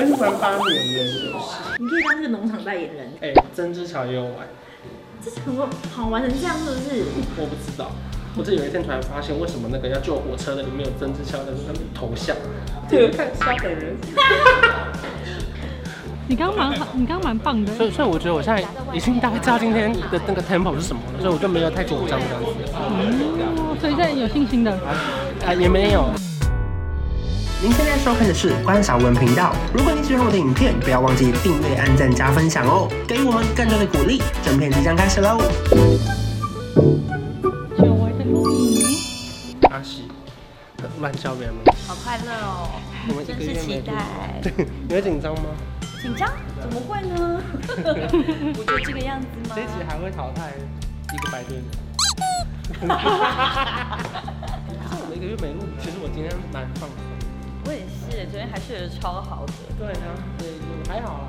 我已经玩八年了，你可以当这个农场代言人。哎，曾之乔也有玩，这是很好玩成这样，是不是？我不知道，我这有一天突然发现，为什么那个要救火车的里面有曾之乔的那个头像？对，看杀本人。你刚刚蛮好，你刚刚蛮棒的。所以，所以我觉得我现在已经大概知道今天的那个 tempo 是什么了，所以我就没有太紧张这样子。嗯，所以现在有信心的。啊，也没有。您现在收看的是关韶文频道。如果你喜欢我的影片，不要忘记订阅、按赞、加分享哦，给予我们更多的鼓励。正片即将开始喽！久违的录影。阿喜，乱叫别人吗？好快乐哦！我们一个月没期待。对，你会紧张吗？紧张？怎么会呢？不就这个样子吗？这一集还会淘汰一个白队的。我们一个月没录，其实我今天蛮放松。我也是，昨天还睡得超好的。对啊，对，还好啦。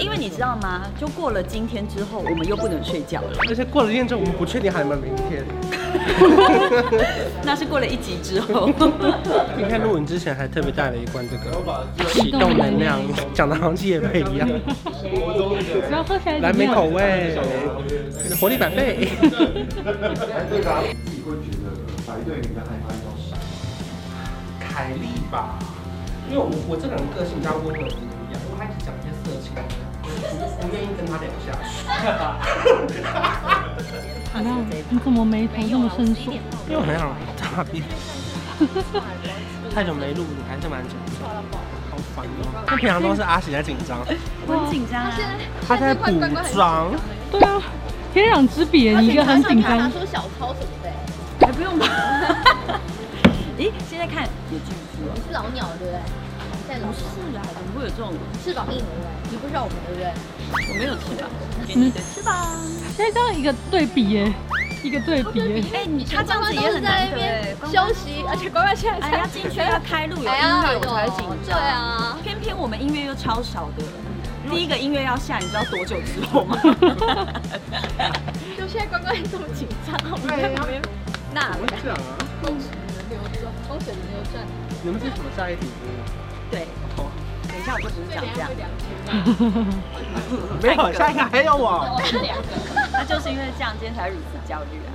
因为你知道吗？就过了今天之后，我们又不能睡觉了。而且过了今天之后，我们不确定还有没有明天。那是过了一集之后。今天录影之前还特别带了一罐这个启动能量，讲的好像业配一样。然后喝起来蓝莓口味，活力百倍。自己会觉得白队应该害怕一种凯丽吧，因为我我这个人个性比较温柔一样，我还是讲一些色情，我不愿意跟他聊下去。你怎么眉头这么深锁？因为我很想大便。太久没录，你还是蛮紧张，好烦哦。他平常都是阿喜在紧张，我很紧张啊。他在补妆。对啊，天壤之别，你一个很紧张。拿出小抄什么的，还不用吧？咦，现在看有巨猪，你是老鸟对不对？在老鸟。是啊，怎么会有这种翅膀硬对不对？你不知道我们对不对？我没有翅膀，你的翅膀。现在这样一个对比耶，一个对比耶。哎，你他这样子也很难得哎，休息，而且乖乖现在哎要进去 要开路有音乐我才紧张。对啊，偏偏我们音乐又超少的，第一个音乐要下，你知道多久之后吗？就现在乖乖这么紧张，我们在旁边那这样啊。风水轮流转，风水轮流转。你们是什么下一题？对。等一下我就只是讲这样。没有，下一个还有我。那就是因为这样，今天才如此焦虑啊。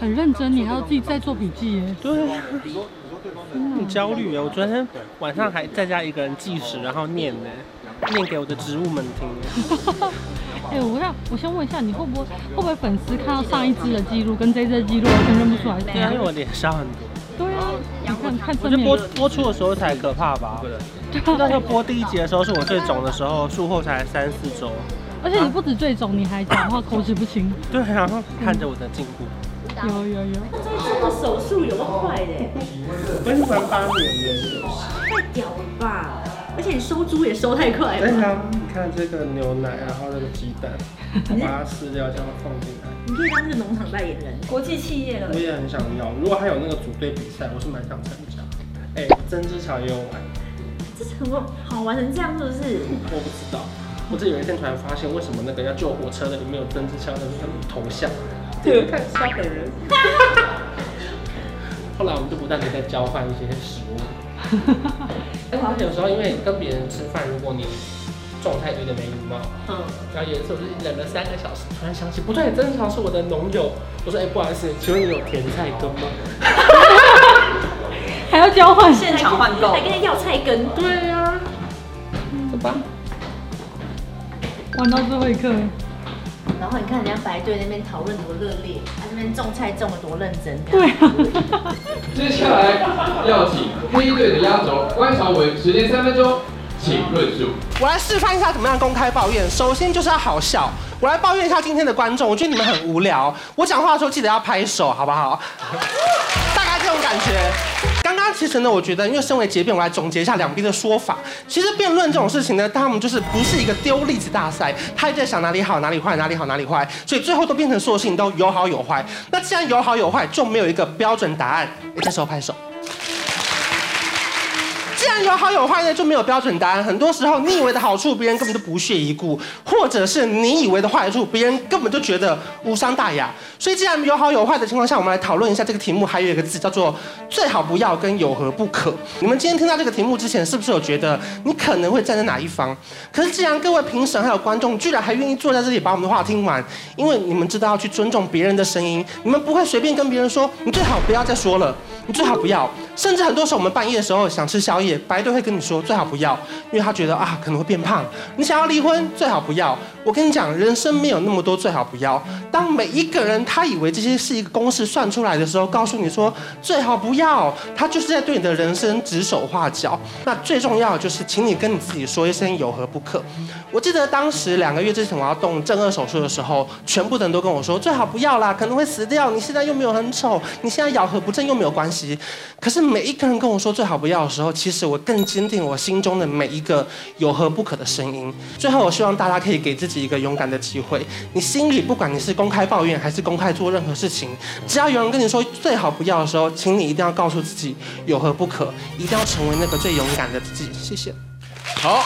很认真，你还要自己在做笔记耶。对。很焦虑啊！我昨天晚上还在家一个人计时，然后念呢，念给我的植物们听。哎，我要我先问一下，你会不会会不会粉丝看到上一支的记录跟这一支的记录完全认不出来？对啊，因为我脸少很多。对啊，你看看我觉得播播出的时候才可怕吧？对。那时候播第一集的时候是我最肿的时候，术后才三四周。而且你不止最肿，你还讲话口齿不清。对，然后看着我的进步。有有有。这个手术有快的。我已经玩八年的。太屌了吧！而且你收猪也收太快了。对啊，你看这个牛奶，然后这个鸡蛋，把它撕掉，这样放进来。你可以当这个农场代言人，国际企业了。我也很想要，如果还有那个组队比赛，我是蛮想参加。哎，曾之乔也有玩，这怎么好玩成这样，是不是？我不知道，我这有一天突然发现，为什么那个要救火车的里面有曾之乔的那个头像？对，看杀本人。后来我们就不断的在交换一些食物。哎，而且有时候因为跟别人吃饭，如果你状态有点没礼貌，嗯，然后有一次我就忍了三个小时，突然想起不对，曾之乔是我的农友，我说哎，不好意思，请问你有甜菜根吗？还要交换，现场换购，还跟他要菜根。对呀，走吧，玩到最后一刻。然后你看人家白队那边讨论多热烈，他那边种菜种的多认真。对啊。接下来要请黑队的压轴关韶文，时间三分钟，请论述。我来示范一下怎么样公开抱怨。首先就是要好笑。我来抱怨一下今天的观众，我觉得你们很无聊。我讲话的时候记得要拍手，好不好？大概这种感觉。其实呢，我觉得因为身为结辩，我来总结一下两边的说法。其实辩论这种事情呢，他们就是不是一个丢例子大赛，他一直在想哪里好哪里坏，哪里好哪里坏，所以最后都变成所有事情都有好有坏。那既然有好有坏，就没有一个标准答案。我，这时候拍手。既然有好有坏呢，就没有标准答案。很多时候，你以为的好处，别人根本就不屑一顾；或者是你以为的坏处，别人根本就觉得无伤大雅。所以，既然有好有坏的情况下，我们来讨论一下这个题目。还有一个字叫做“最好不要”跟“有何不可”。你们今天听到这个题目之前，是不是有觉得你可能会站在哪一方？可是，既然各位评审还有观众居然还愿意坐在这里把我们的话听完，因为你们知道要去尊重别人的声音，你们不会随便跟别人说：“你最好不要再说了，你最好不要。”甚至很多时候，我们半夜的时候想吃宵夜，白队会跟你说最好不要，因为他觉得啊可能会变胖。你想要离婚，最好不要。我跟你讲，人生没有那么多最好不要。当每一个人他以为这些是一个公式算出来的时候，告诉你说最好不要，他就是在对你的人生指手画脚。那最重要的就是，请你跟你自己说一声有何不可。我记得当时两个月之前我要动正顎手术的时候，全部的人都跟我说最好不要啦，可能会死掉。你现在又没有很丑，你现在咬合不正又没有关系。可是每一个人跟我说最好不要的时候，其实我更坚定我心中的每一个有何不可的声音。最后，我希望大家可以给自己一个勇敢的机会。你心里不管你是公开抱怨还是公开做任何事情，只要有人跟你说最好不要的时候，请你一定要告诉自己有何不可，一定要成为那个最勇敢的自己。谢谢。好。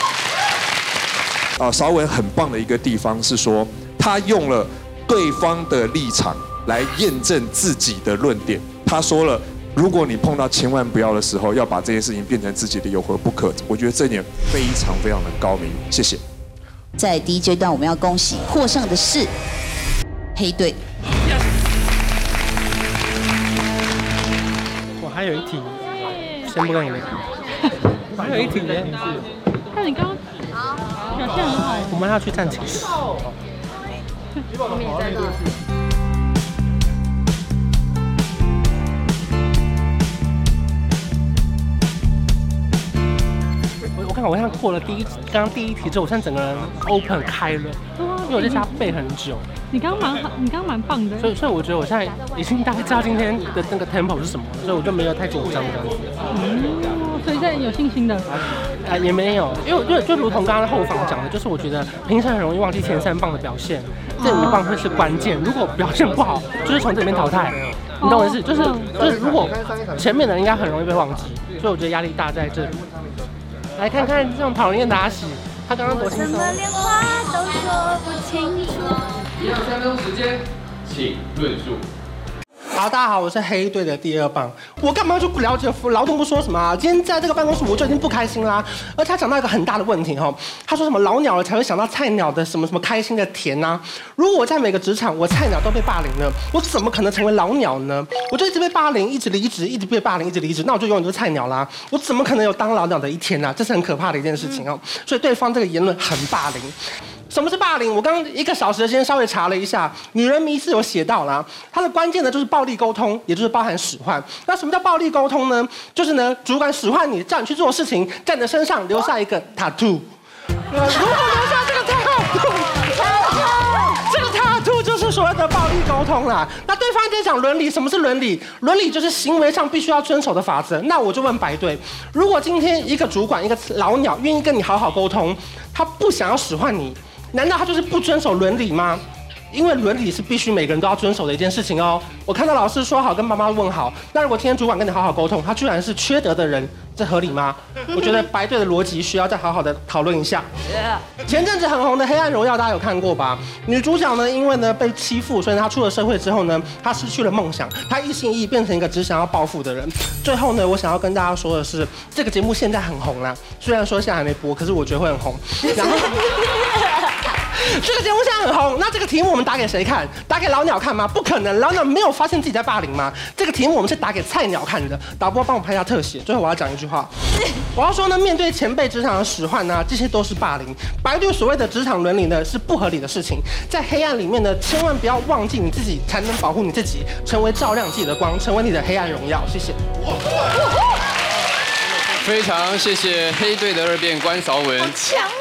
啊，韶文很棒的一个地方是说，他用了对方的立场来验证自己的论点。他说了，如果你碰到千万不要的时候，要把这件事情变成自己的有何不可。我觉得这点非常非常的高明。谢谢。在第一阶段，我们要恭喜获胜的是黑队。我还有一题，先不跟你聊。我还有一题呢。那你刚刚。表现很好，我们要去战情室。我们也在那。看我现在过了第一，刚刚第一题之后，我现在整个人 open 开了，因为我在家背很久。你刚刚蛮好，你刚刚蛮棒的。所以，所以我觉得我现在已经大概知道今天的那个 tempo 是什么，所以我就没有太紧张这样子。嗯，所以现在有信心的。啊，也没有，因为就就如同刚刚后方讲的，就是我觉得平常很容易忘记前三棒的表现，这五棒会是关键。如果表现不好，就是从这里面淘汰。你懂我意思？就是就是如果前面的人应该很容易被忘记，所以我觉得压力大在这里。来看看这种讨厌的阿喜，他刚刚多轻松。什么连话都说不清楚。一样三分钟时间，请论述。好，大家好，我是黑队的第二棒。我干嘛就不了解劳动部说什么啊？今天在这个办公室我就已经不开心啦。而他讲到一个很大的问题哈，他说什么老鸟了才会想到菜鸟的什么什么开心的甜呐？如果我在每个职场我菜鸟都被霸凌了，我怎么可能成为老鸟呢？我就一直被霸凌，一直离职，一直被霸凌，一直离职，那我就永远都是菜鸟啦。我怎么可能有当老鸟的一天呢？这是很可怕的一件事情哦。所以对方这个言论很霸凌。什么是霸凌？我刚刚一个小时的时间稍微查了一下，《女人迷》是有写到啦。它的关键呢就是暴力沟通，也就是包含使唤。那什么叫暴力沟通呢？就是呢，主管使唤你，叫你去做事情，在你的身上留下一个 tattoo。如果留下这个 tattoo，这个 tattoo 就是所谓的暴力沟通啦。那对方在讲伦理，什么是伦理？伦理就是行为上必须要遵守的法则。那我就问白队，如果今天一个主管，一个老鸟愿意跟你好好沟通，他不想要使唤你。难道他就是不遵守伦理吗？因为伦理是必须每个人都要遵守的一件事情哦。我看到老师说好跟妈妈问好，那如果今天主管跟你好好沟通，他居然是缺德的人，这合理吗？我觉得白队的逻辑需要再好好的讨论一下。前阵子很红的《黑暗荣耀》，大家有看过吧？女主角呢，因为呢被欺负，所以她出了社会之后呢，她失去了梦想，她一心一意变成一个只想要报复的人。最后呢，我想要跟大家说的是，这个节目现在很红啦，虽然说现在还没播，可是我觉得会很红。然后。这个节目现在很红，那这个题目我们打给谁看？打给老鸟看吗？不可能，老鸟没有发现自己在霸凌吗？这个题目我们是打给菜鸟看的。导播帮我拍一下特写。最后我要讲一句话，我要说呢，面对前辈职场的使唤呢，这些都是霸凌。白队所谓的职场伦理呢，是不合理的事情。在黑暗里面呢，千万不要忘记你自己，才能保护你自己，成为照亮自己的光，成为你的黑暗荣耀。谢谢。非常谢谢黑队的二辩关韶文，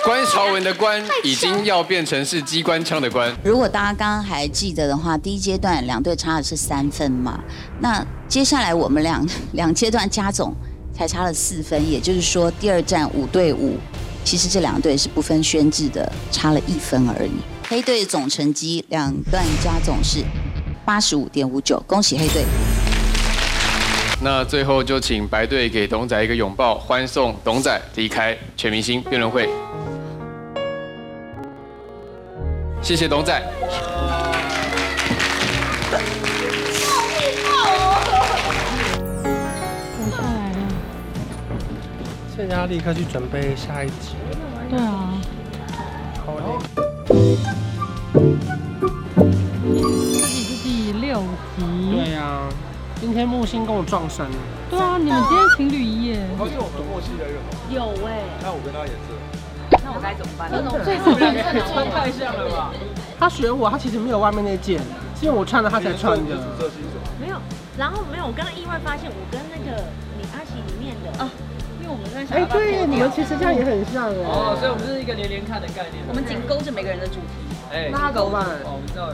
关韶文的关已经要变成是机关枪的关。如果大家刚刚还记得的话，第一阶段两队差的是三分嘛，那接下来我们两 两阶段加总才差了四分，也就是说第二战五对五，其实这两队是不分轩制的，差了一分而已。黑队总成绩两段加总是八十五点五九，恭喜黑队。那最后就请白队给董仔一个拥抱，欢送董仔离开全明星辩论会。谢谢董仔。我下来了。现在要立刻去准备下一集。对啊。今天木星跟我撞衫了。对啊，你们今天情侣一夜。而且我们默契的人。有哎。那我跟他也是。那我该怎么办？那种最不然穿太像了吧？他选我，他其实没有外面那件，是因为我穿了他才穿的。没有，然后没有，我刚刚意外发现我跟那个你阿奇里面的啊，因为我们在想。哎，对，你们其实这样也很像哎。哦，所以我们是一个连连看的概念。我们紧勾着每个人的主题。哎，那他怎么办？哦，我们知道。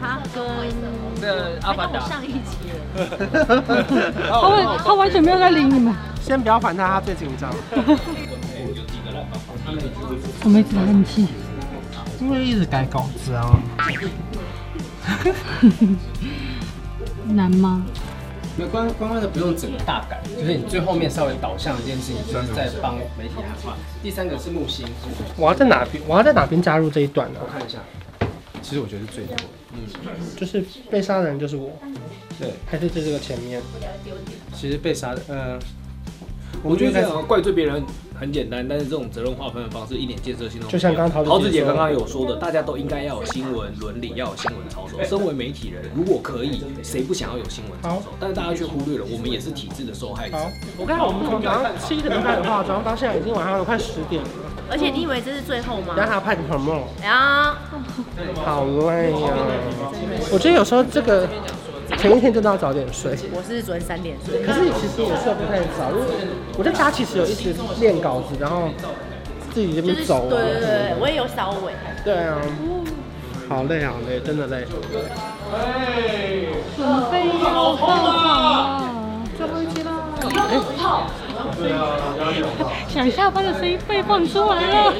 他跟这个阿凡达上一集。他完他完全没有在理你们。先不要烦他，他最紧张。我们一直很气，因为一直改稿子啊。难吗？没有关关关的不用整个大改，就是你最后面稍微导向一件事情，就是在帮媒体喊话。第三个是木星，我要在哪边？我要在哪边加入这一段呢？我看一下。其实我觉得是最多的，嗯，就是被杀的人就是我，对，还是在这个前面？其实被杀的，呃，我觉得怪罪别人很简单，但是这种责任划分的方式一点建设性都没有。就像刚刚桃子姐刚刚有说的，大家都应该要有新闻伦理，要有新闻操守。身为媒体人，如果可以，谁不想要有新闻操守？但是大家却忽略了，我们也是体制的受害者。我刚才我们从早上七点钟开始化妆，到现在已经晚上有快十点了。而且你以为这是最后吗？然后还要拍 promo。呀，好累呀！我觉得有时候这个前一天真的要早点睡。我是昨天三点睡。可是其实我睡不太早，因为我在家其实有一直练稿子，然后自己这边走。对对对，我也有稍微。对啊，好累好累，真的累。准备要上场了，最后一集了。想下班的声音被放出来了。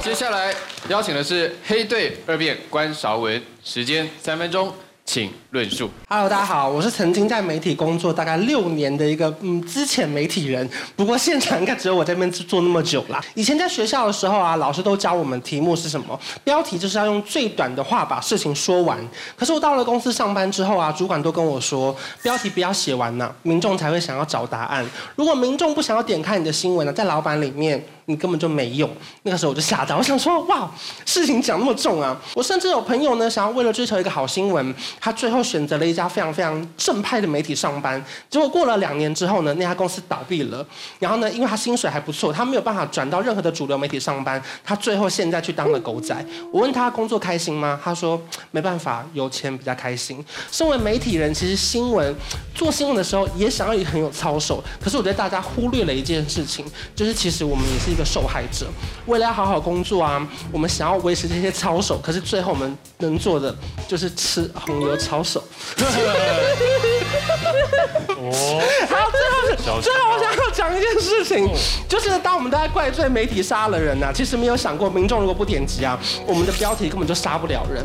接下来邀请的是黑队二辩关韶文，时间三分钟。请论述。Hello，大家好，我是曾经在媒体工作大概六年的一个嗯资浅媒体人，不过现场应该只有我这边做那么久啦。以前在学校的时候啊，老师都教我们题目是什么，标题就是要用最短的话把事情说完。可是我到了公司上班之后啊，主管都跟我说，标题不要写完呐、民众才会想要找答案。如果民众不想要点开你的新闻呢，在老板里面。你根本就没用。那个时候我就吓到，我想说，哇，事情讲那么重啊！我甚至有朋友呢，想要为了追求一个好新闻，他最后选择了一家非常非常正派的媒体上班。结果过了两年之后呢，那家公司倒闭了。然后呢，因为他薪水还不错，他没有办法转到任何的主流媒体上班。他最后现在去当了狗仔。我问他工作开心吗？他说没办法，有钱比较开心。身为媒体人，其实新闻做新闻的时候也想要也很有操守。可是我觉得大家忽略了一件事情，就是其实我们也是。一个受害者，为了要好好工作啊，我们想要维持这些操守，可是最后我们能做的就是吃红油抄手。哦，好，最后最后我想要讲一件事情，就是当我们都在怪罪媒体杀了人呐、啊，其实没有想过民众如果不点击啊，我们的标题根本就杀不了人。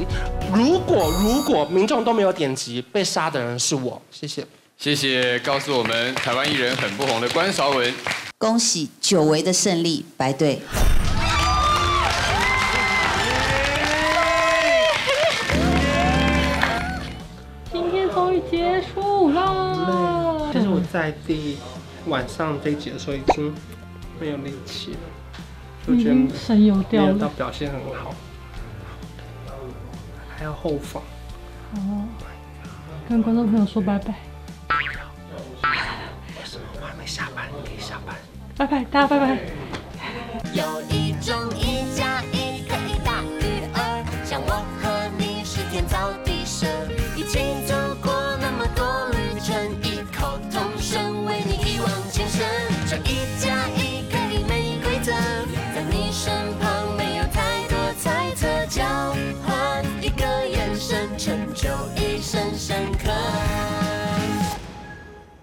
如果如果民众都没有点击，被杀的人是我。谢谢，谢谢告诉我们台湾艺人很不红的关韶文。恭喜久违的胜利，白队。今天终于结束了。其实我在第晚上这一集的时候已经没有力气了，就觉得神游掉了，到表现很好，还要后防。哦，跟观众朋友说拜拜。拜拜，大家拜拜。